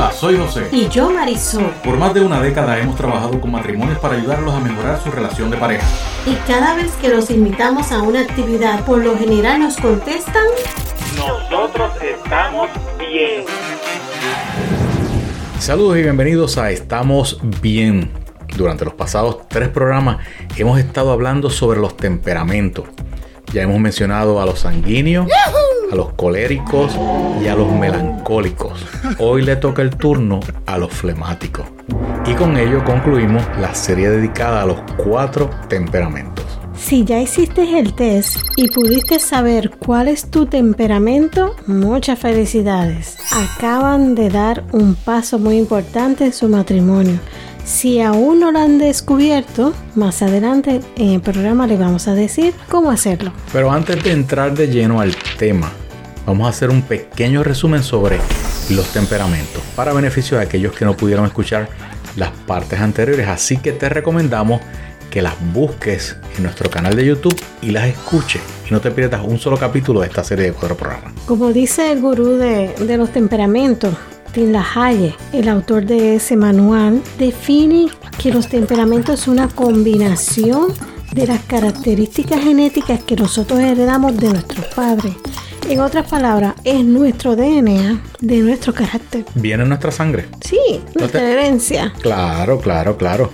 Hola, soy José. Y yo Marisol. Por más de una década hemos trabajado con matrimonios para ayudarlos a mejorar su relación de pareja. Y cada vez que los invitamos a una actividad, por lo general nos contestan... Nosotros estamos bien. Saludos y bienvenidos a Estamos Bien. Durante los pasados tres programas hemos estado hablando sobre los temperamentos. Ya hemos mencionado a los sanguíneos, a los coléricos y a los melancólicos. Hoy le toca el turno a los flemáticos. Y con ello concluimos la serie dedicada a los cuatro temperamentos. Si ya hiciste el test y pudiste saber cuál es tu temperamento, muchas felicidades. Acaban de dar un paso muy importante en su matrimonio. Si aún no lo han descubierto, más adelante en el programa le vamos a decir cómo hacerlo. Pero antes de entrar de lleno al tema, vamos a hacer un pequeño resumen sobre los temperamentos para beneficio de aquellos que no pudieron escuchar las partes anteriores. Así que te recomendamos que las busques en nuestro canal de YouTube y las escuches y no te pierdas un solo capítulo de esta serie de cuatro programas. Como dice el gurú de, de los temperamentos, Tim LaHaye, el autor de ese manual, define que los temperamentos son una combinación de las características genéticas que nosotros heredamos de nuestros padres. En otras palabras, es nuestro DNA, de nuestro carácter. Viene en nuestra sangre. Sí, nuestra herencia. Claro, claro, claro.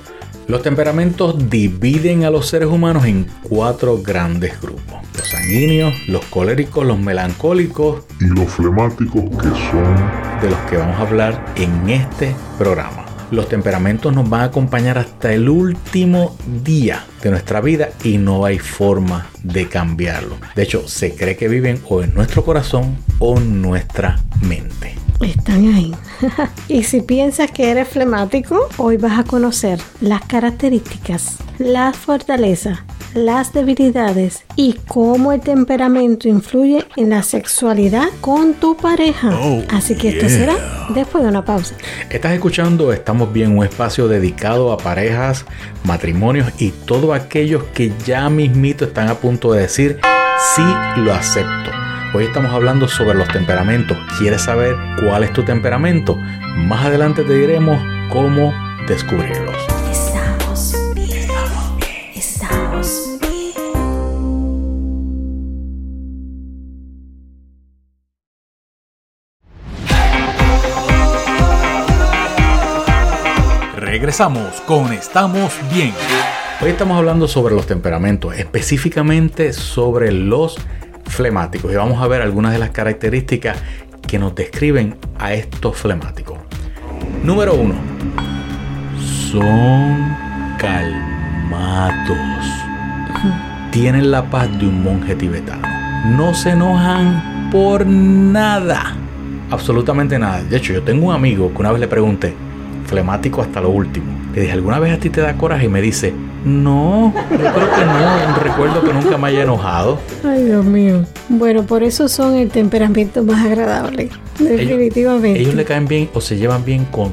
Los temperamentos dividen a los seres humanos en cuatro grandes grupos. Los sanguíneos, los coléricos, los melancólicos y los flemáticos que son de los que vamos a hablar en este programa. Los temperamentos nos van a acompañar hasta el último día de nuestra vida y no hay forma de cambiarlo. De hecho, se cree que viven o en nuestro corazón o en nuestra mente. Están ahí. y si piensas que eres flemático, hoy vas a conocer las características, las fortalezas, las debilidades y cómo el temperamento influye en la sexualidad con tu pareja. Oh, Así que esto será después de una pausa. Estás escuchando Estamos Bien, un espacio dedicado a parejas, matrimonios y todos aquellos que ya mismito están a punto de decir sí lo acepto. Hoy estamos hablando sobre los temperamentos. ¿Quieres saber cuál es tu temperamento? Más adelante te diremos cómo descubrirlos. Regresamos con Estamos Bien. Hoy estamos hablando sobre los temperamentos, específicamente sobre los flemáticos. Y vamos a ver algunas de las características que nos describen a estos flemáticos. Número uno. Son calmados. Tienen la paz de un monje tibetano. No se enojan por nada. Absolutamente nada. De hecho, yo tengo un amigo que una vez le pregunté, flemático hasta lo último. Le dije, ¿alguna vez a ti te da coraje? Y me dice, no, yo creo que no. Recuerdo que nunca me haya enojado. Ay, Dios mío. Bueno, por eso son el temperamento más agradable. Definitivamente. Ellos le caen bien o se llevan bien con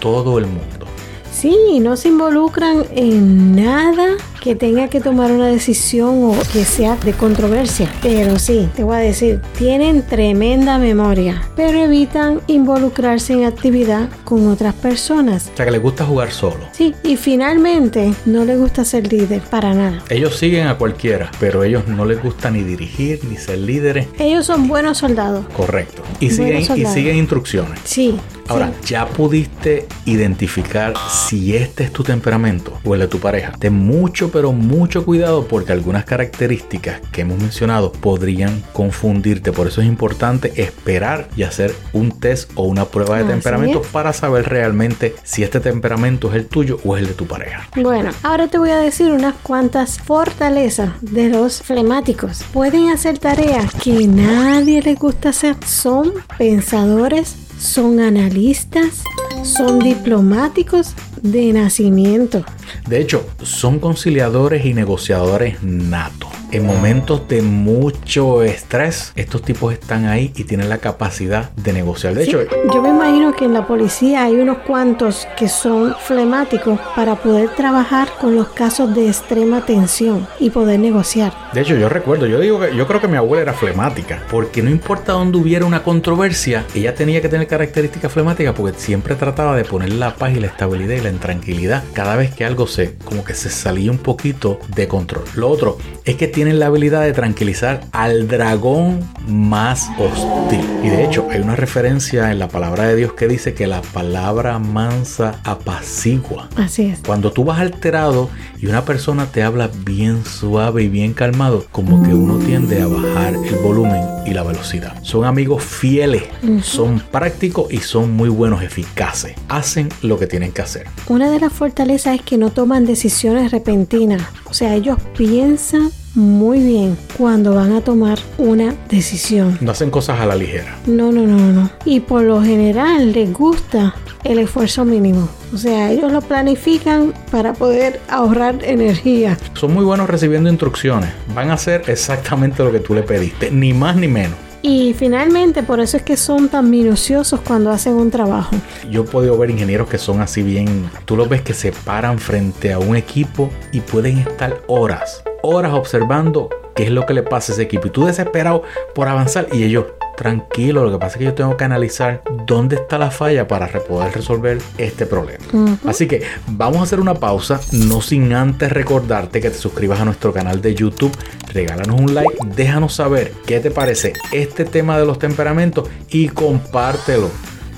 todo el mundo. Sí, no se involucran en nada que tenga que tomar una decisión o que sea de controversia. Pero sí, te voy a decir, tienen tremenda memoria, pero evitan involucrarse en actividad con otras personas. O sea que les gusta jugar solo. Sí, y finalmente no les gusta ser líder para nada. Ellos siguen a cualquiera, pero ellos no les gusta ni dirigir ni ser líderes. Ellos son buenos soldados. Correcto. Y Buenos siguen, y siguen instrucciones. Sí. Ahora, sí. ya pudiste identificar si este es tu temperamento o el de tu pareja. Ten mucho, pero mucho cuidado porque algunas características que hemos mencionado podrían confundirte. Por eso es importante esperar y hacer un test o una prueba de Así temperamento es. para saber realmente si este temperamento es el tuyo o es el de tu pareja. Bueno, ahora te voy a decir unas cuantas fortalezas de los flemáticos. Pueden hacer tareas que nadie les gusta hacer. Son pensadores, son analistas, son diplomáticos de nacimiento. De hecho, son conciliadores y negociadores natos. En momentos de mucho estrés, estos tipos están ahí y tienen la capacidad de negociar. De Sí, hecho, yo me imagino que en la policía hay unos cuantos que son flemáticos para poder trabajar con los casos de extrema tensión y poder negociar. de hecho, yo recuerdo, yo digo que yo creo que mi abuela era flemática, porque no importa dónde hubiera una controversia, ella tenía que tener características flemáticas porque siempre trataba de poner la paz y la estabilidad y la tranquilidad cada vez que algo se como que se salía un poquito de control. Lo otro es que tienen la habilidad de tranquilizar al dragón más hostil. Y de hecho, hay una referencia en la palabra de Dios que dice que la palabra mansa apacigua. Así es. Cuando tú vas alterado y una persona te habla bien suave y bien calmado, como que uno tiende a bajar el volumen y la velocidad. Son amigos fieles, son prácticos y son muy buenos, eficaces. Hacen lo que tienen que hacer. Una de las fortalezas es que no toman decisiones repentinas. O sea, ellos piensan muy bien cuando van a tomar una decisión. No hacen cosas a la ligera. No, no, no, no. Y por lo general les gusta el esfuerzo mínimo. O sea, ellos lo planifican para poder ahorrar energía. Son muy buenos recibiendo instrucciones. Van a hacer exactamente lo que tú le pediste, ni más ni menos. Y finalmente, por eso es que son tan minuciosos cuando hacen un trabajo. Yo he podido ver ingenieros que son así bien. Tú los ves que se paran frente a un equipo y pueden estar horas, horas observando qué es lo que le pasa a ese equipo. Y tú desesperado por avanzar y ellos, tranquilo, lo que pasa es que yo tengo que analizar dónde está la falla para poder resolver este problema. Así que vamos a hacer una pausa, no sin antes recordarte que te suscribas a nuestro canal de YouTube, regálanos un like, déjanos saber qué te parece este tema de los temperamentos y compártelo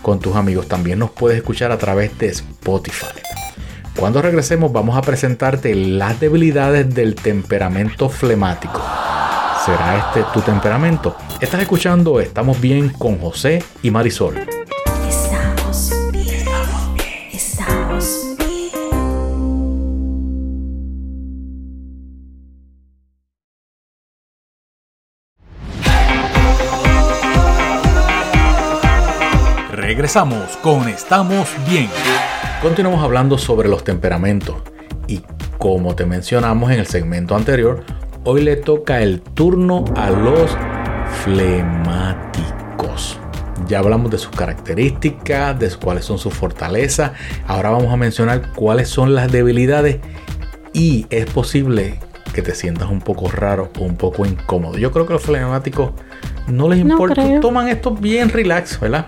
con tus amigos. También nos puedes escuchar a través de Spotify. Cuando regresemos vamos a presentarte las debilidades del temperamento flemático. ¿Será este tu temperamento? Estás escuchando Estamos bien con José y Marisol. Estamos bien. Estamos bien. Regresamos con Estamos Bien. Continuamos hablando sobre los temperamentos y como te mencionamos en el segmento anterior, hoy le toca el turno a los flemáticos. Ya hablamos de sus características, de cuáles son sus fortalezas. Ahora vamos a mencionar cuáles son las debilidades y es posible que te sientas un poco raro o un poco incómodo. Yo creo que los flemáticos no les No importa, creo. toman esto bien relax, ¿verdad?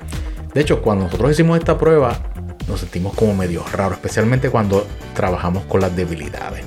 De hecho, cuando nosotros hicimos esta prueba, nos sentimos como medio raro, especialmente cuando trabajamos con las debilidades.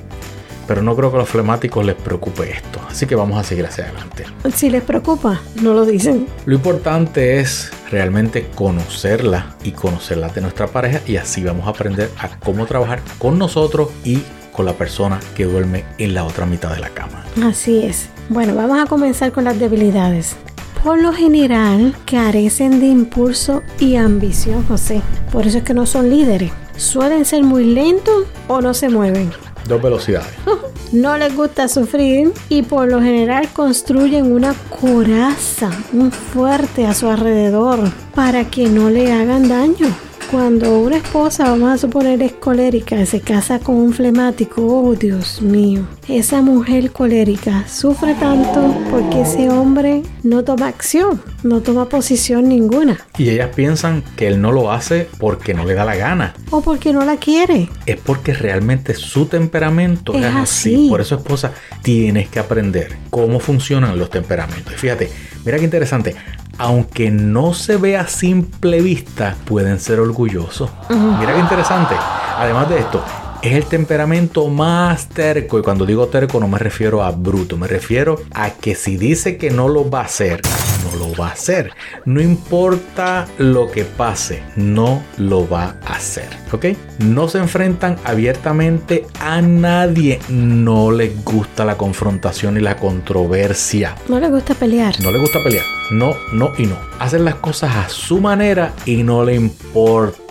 Pero no creo que a los flemáticos les preocupe esto, así que vamos a seguir hacia adelante. Si les preocupa, no lo dicen. Lo importante es realmente conocerla y conocerla de nuestra pareja y así vamos a aprender a cómo trabajar con nosotros y con la persona que duerme en la otra mitad de la cama. Así es. Bueno, vamos a comenzar con las debilidades. Por lo general, carecen de impulso y ambición, José. Por eso es que no son líderes. Suelen ser muy lentos o no se mueven. Dos velocidades. No les gusta sufrir y por lo general construyen una coraza, un fuerte a su alrededor para que no le hagan daño. Cuando una esposa, vamos a suponer, es colérica y se casa con un flemático, oh Dios mío, esa mujer colérica sufre tanto porque ese hombre no toma acción, no toma posición ninguna Y ellas piensan que él no lo hace porque no le da la gana. o porque no la quiere. es porque realmente su temperamento es, Es así. así. Por eso, esposa, tienes que aprender cómo funcionan los temperamentos. Y fíjate, mira qué interesante. Aunque no se vea a simple vista, pueden ser orgullosos. Mira qué interesante. Además de esto, es el temperamento más terco. Y cuando digo terco, no me refiero a bruto, me refiero a que si dice que no lo va a hacer, no lo va a hacer. No importa lo que pase, no lo va a hacer. ¿Ok? No se enfrentan abiertamente a nadie. No les gusta la confrontación y la controversia. No le gusta pelear. No le gusta pelear. No, no y no. Hacen las cosas a su manera y no le importa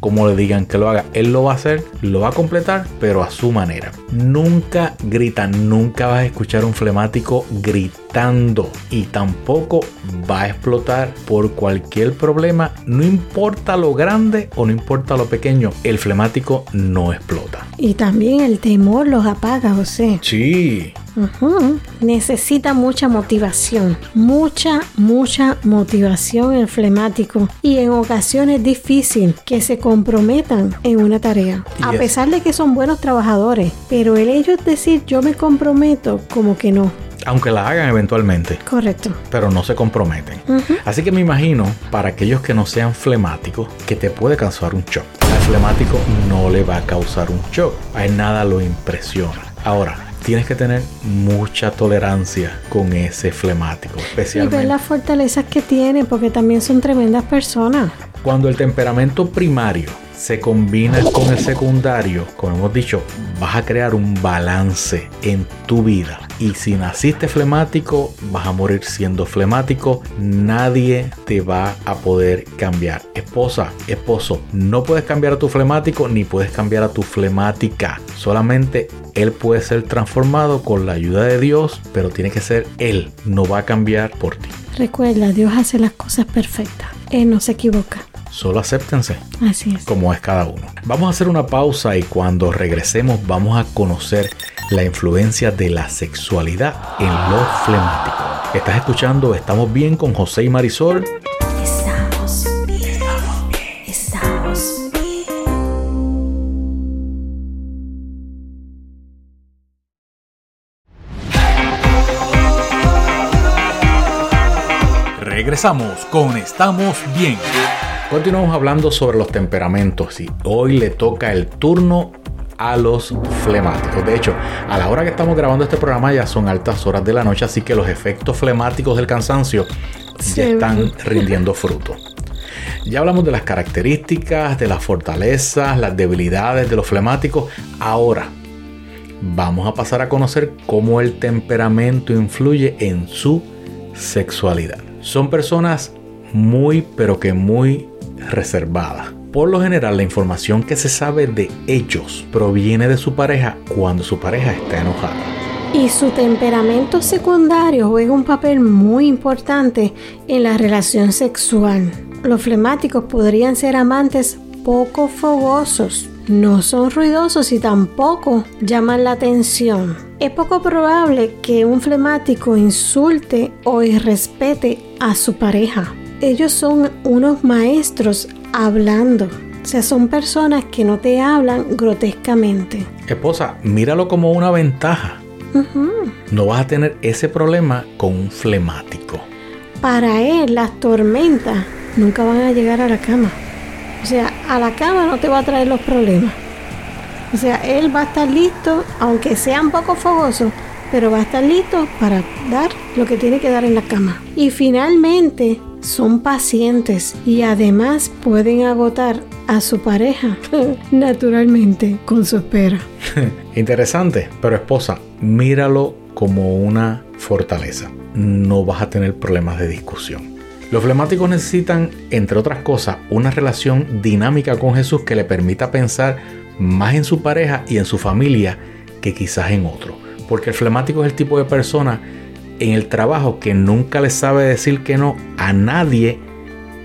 cómo le digan que lo haga. Él lo va a hacer, lo va a completar, pero a su manera. Nunca gritan, nunca vas a escuchar un flemático gritando y tampoco va a explotar por cualquier problema. No importa lo grande o no importa lo pequeño, el flemático no explota. Y también el temor los apaga, José. Sí, Necesita mucha motivación, mucha, mucha motivación el flemático y en ocasiones es difícil que se comprometan en una tarea. A es- pesar de que son buenos trabajadores, pero el ellos decir yo me comprometo como que no. Aunque la hagan eventualmente, Correcto. pero no se comprometen. Así que me imagino, para aquellos que no sean flemáticos, que te puede causar un shock. Al flemático no le va a causar un shock. A él nada lo impresiona. Ahora, tienes que tener mucha tolerancia con ese flemático. Y ver Especialmente las fortalezas que tiene, porque también son tremendas personas. cuando el temperamento primario se combina con el secundario, como hemos dicho, vas a crear un balance en tu vida. Y si naciste flemático, vas a morir siendo flemático. Nadie te va a poder cambiar. Esposa, esposo, no puedes cambiar a tu flemático ni puedes cambiar a tu flemática. Solamente él puede ser transformado con la ayuda de Dios, pero tiene que ser él. No va a cambiar por ti. Recuerda, Dios hace las cosas perfectas. Él no se equivoca. Solo acéptense. Así es. como es cada uno. Vamos a hacer una pausa y cuando regresemos vamos a conocer la influencia de la sexualidad en los flemáticos. Estás escuchando Estamos bien con José y Marisol. Estamos bien. Estamos bien. Regresamos con Estamos Bien. Continuamos hablando sobre los temperamentos y hoy le toca el turno a los flemáticos. De hecho, a la hora que estamos grabando este programa ya son altas horas de la noche, así que los efectos flemáticos del cansancio Sí. ya están rindiendo fruto. Ya hablamos de las características, de las fortalezas, las debilidades de los flemáticos. Ahora vamos a pasar a conocer cómo el temperamento influye en su sexualidad. Son personas muy pero que muy reservadas. Por lo general la información que se sabe de ellos proviene de su pareja cuando su pareja está enojada. Y su temperamento secundario juega un papel muy importante en la relación sexual. Los flemáticos podrían ser amantes poco fogosos, no son ruidosos y tampoco llaman la atención. Es poco probable que un flemático insulte o irrespete a su pareja. Ellos son unos maestros hablando. O sea, son personas que no te hablan grotescamente. Esposa, míralo como una ventaja. Ujú. No vas a tener ese problema con un flemático. Para él las tormentas nunca van a llegar a la cama. O sea, a la cama no te va a traer los problemas. O sea, él va a estar listo, aunque sea un poco fogoso, pero va a estar listo para dar lo que tiene que dar en la cama. Y finalmente son pacientes y además pueden agotar a su pareja naturalmente con su espera. Interesante, pero esposa, míralo como una fortaleza. No vas a tener problemas de discusión. Los flemáticos necesitan, entre otras cosas, una relación dinámica con Jesús que le permita pensar más en su pareja y en su familia que quizás en otro. Porque el flemático es el tipo de persona en el trabajo que nunca le sabe decir que no a nadie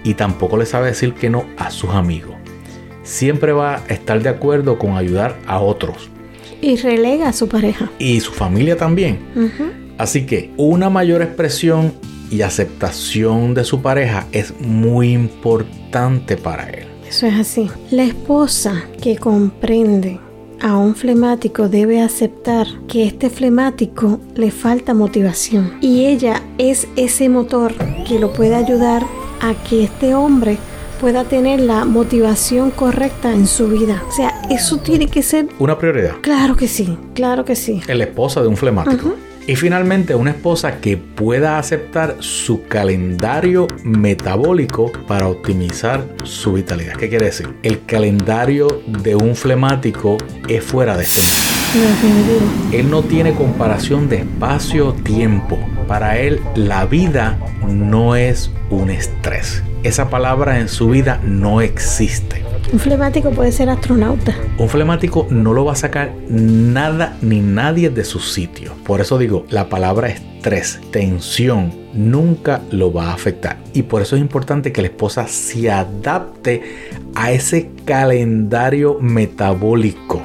y tampoco le sabe decir que no a sus amigos. Siempre va a estar de acuerdo con ayudar a otros Y relega a su pareja. y su familia también. Así que una mayor expresión y aceptación de su pareja es muy importante para él. Eso es así. La esposa que comprende a un flemático debe aceptar que este flemático le falta motivación y ella es ese motor que lo puede ayudar a que este hombre pueda tener la motivación correcta en su vida. O sea, eso tiene que ser... Una prioridad. Claro que sí, claro que sí. Es la esposa de un flemático. Y finalmente una esposa que pueda aceptar su calendario metabólico para optimizar su vitalidad. ¿Qué quiere decir? El calendario de un flemático es fuera de este mundo. Él no tiene comparación de espacio-tiempo. Para él la vida no es un estrés. Esa palabra en su vida no existe. Un flemático puede ser astronauta. Un flemático no lo va a sacar nada ni nadie de su sitio. Por eso digo, la palabra estrés, tensión, nunca lo va a afectar. Y por eso es importante que la esposa se adapte a ese calendario metabólico.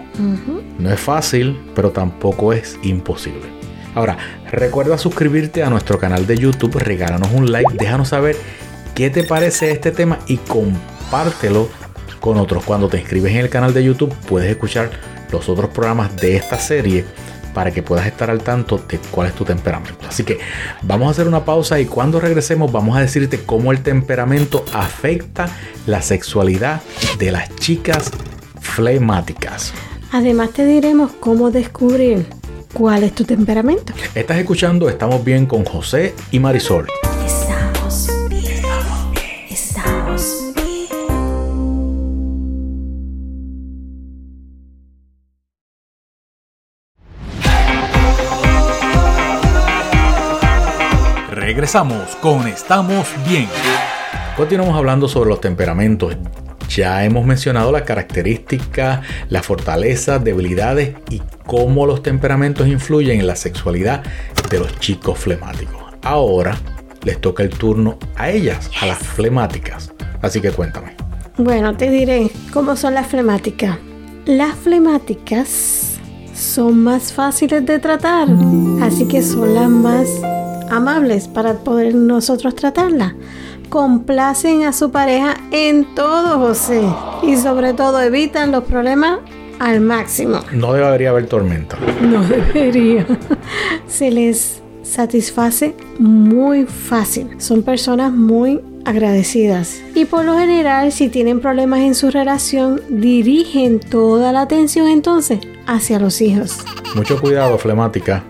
No es fácil, pero tampoco es imposible. Ahora, recuerda suscribirte a nuestro canal de YouTube, regálanos un like, déjanos saber qué te parece este tema y compártelo con otros. Cuando te inscribes en el canal de YouTube puedes escuchar los otros programas de esta serie para que puedas estar al tanto de cuál es tu temperamento. Así que vamos a hacer una pausa y cuando regresemos vamos a decirte cómo el temperamento afecta la sexualidad de las chicas flemáticas. Además te diremos cómo descubrir cuál es tu temperamento. Estás escuchando Estamos bien con José y Marisol. Regresamos con Estamos Bien. Continuamos hablando sobre los temperamentos. Ya hemos mencionado las características, las fortalezas, debilidades y cómo los temperamentos influyen en la sexualidad de los chicos flemáticos. Ahora les toca el turno a ellas, a las flemáticas. Así que cuéntame. Bueno, te diré cómo son las flemáticas. Las flemáticas son más fáciles de tratar, así que son las más amables para poder nosotros tratarlas. Complacen a su pareja en todo, José, y sobre todo evitan los problemas al máximo. No debería haber tormenta. No debería. Se les satisface muy fácil. Son personas muy agradecidas. Y por lo general, si tienen problemas en su relación, dirigen toda la atención entonces hacia los hijos. Mucho cuidado, flemática.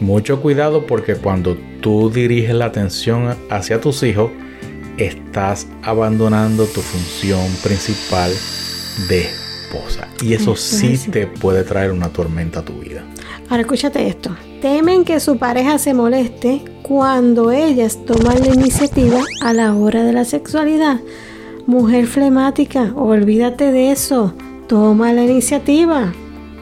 Mucho cuidado porque cuando tú diriges la atención hacia tus hijos, estás abandonando tu función principal de esposa. Y eso sí te puede traer una tormenta a tu vida. Ahora escúchate esto. Temen que su pareja se moleste cuando ellas toman la iniciativa a la hora de la sexualidad. Mujer flemática, olvídate de eso. Toma la iniciativa.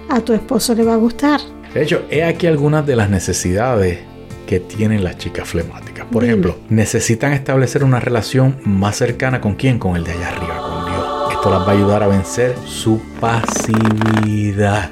A tu esposo le va a gustar. De hecho, he aquí algunas de las necesidades que tienen las chicas flemáticas. Por Dime. ejemplo, necesitan establecer una relación más cercana con quién? Con el de allá arriba, con Dios. Esto las va a ayudar a vencer su pasividad,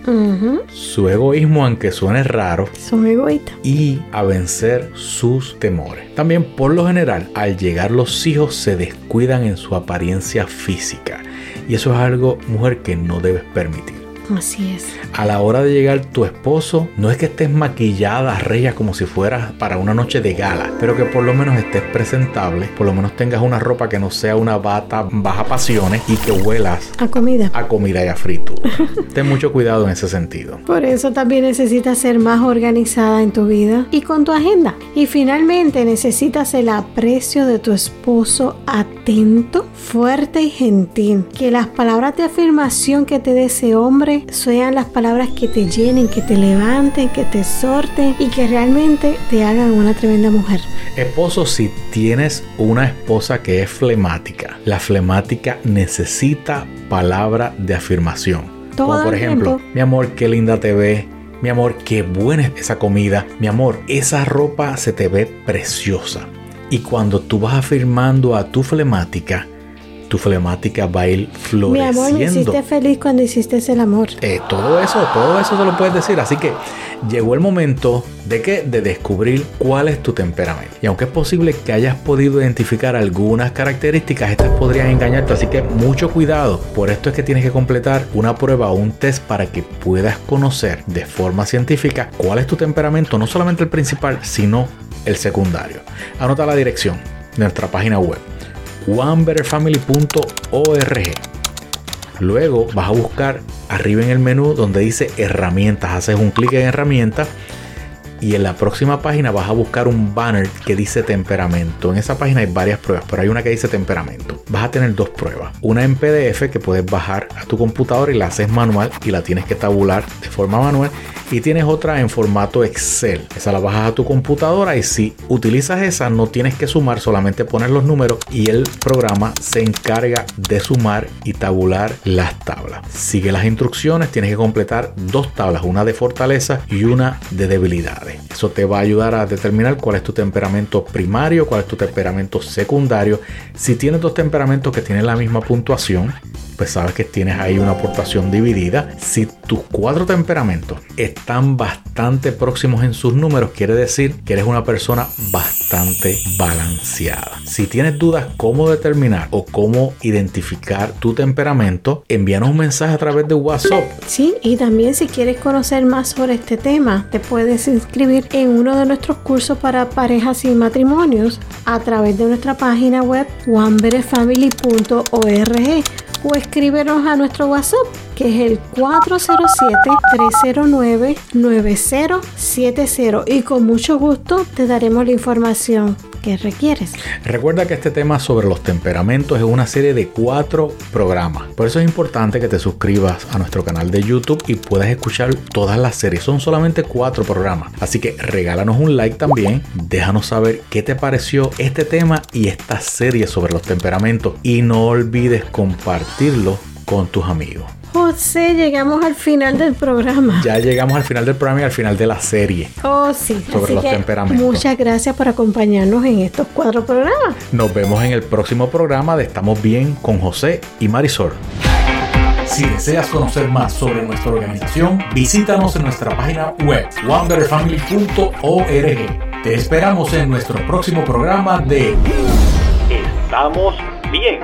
su egoísmo, aunque suene raro, Son egoístas. y a vencer sus temores. También por lo general, al llegar los hijos se descuidan en su apariencia física. Y eso es algo, mujer, que no debes permitir. Así es. A la hora de llegar tu esposo, no es que estés maquillada, reya como si fueras para una noche de gala, pero que por lo menos estés presentable, por lo menos tengas una ropa que no sea una bata baja pasiones y que huelas A comida. a comida y a fritura. Ten mucho cuidado en ese sentido. Por eso también necesitas ser más organizada en tu vida y con tu agenda. Y finalmente necesitas el aprecio de tu esposo atento, fuerte y gentil. Que las palabras de afirmación que te dé ese hombre sean las palabras que te llenen, que te levanten, que te exhorten y que realmente te hagan una tremenda mujer. Esposo, si tienes una esposa que es flemática, la flemática necesita palabra de afirmación. Todo Como por ejemplo, tiempo. mi amor, qué linda te ves. Mi amor, qué buena es esa comida. Mi amor, esa ropa se te ve preciosa. Y cuando tú vas afirmando a tu flemática, tu flemática va a ir Mi amor, me floreciendo. hiciste feliz cuando hiciste el amor. Eh, todo eso, todo eso se lo puedes decir. Así que llegó el momento de que de descubrir cuál es tu temperamento. Y aunque es posible que hayas podido identificar algunas características, estas podrían engañarte. Así que mucho cuidado. Por esto es que tienes que completar una prueba o un test para que puedas conocer de forma científica cuál es tu temperamento, no solamente el principal, sino el secundario. Anota la dirección de nuestra página web onebetterfamily.org. Luego vas a buscar arriba en el menú donde dice herramientas. Haces un clic en herramientas y en la próxima página vas a buscar un banner que dice temperamento. En esa página hay varias pruebas, pero hay una que dice temperamento. Vas a tener dos pruebas. Una en PDF que puedes bajar a tu computadora y la haces manual y la tienes que tabular de forma manual. Y tienes otra en formato Excel. Esa la bajas a tu computadora y si utilizas esa no tienes que sumar, solamente poner los números y el programa se encarga de sumar y tabular las tablas. Sigue las instrucciones, tienes que completar dos tablas, una de fortaleza y una de debilidades. Eso te va a ayudar a determinar cuál es tu temperamento primario, cuál es tu temperamento secundario. Si tienes dos temperamentos que tienen la misma puntuación, pues sabes que tienes ahí una aportación dividida. Si tus cuatro temperamentos están bastante próximos en sus números, quiere decir que eres una persona bastante balanceada. Si tienes dudas cómo determinar o cómo identificar tu temperamento, envíanos un mensaje a través de WhatsApp. Sí, y también si quieres conocer más sobre este tema, te puedes inscribir en uno de nuestros cursos para parejas y matrimonios a través de nuestra página web onebetterfamily.org o escríbenos a nuestro WhatsApp que es el 407-309-9070 y con mucho gusto te daremos la información que requieres. Recuerda que este tema sobre los temperamentos es una serie de cuatro programas. Por eso es importante que te suscribas a nuestro canal de YouTube y puedas escuchar todas las series. Son solamente cuatro programas. Así que regálanos un like también. Déjanos saber qué te pareció este tema y esta serie sobre los temperamentos. Y no olvides compartirlo con tus amigos. José, llegamos al final del programa. Ya llegamos al final del programa y al final de la serie. Oh, sí. Sobre Así los que temperamentos. Muchas gracias por acompañarnos en estos cuatro programas. Nos vemos en el próximo programa de Estamos Bien con José y Marisol. Si deseas conocer más sobre nuestra organización, visítanos en nuestra página web wonderfamily.org. Te esperamos en nuestro próximo programa de Estamos bien.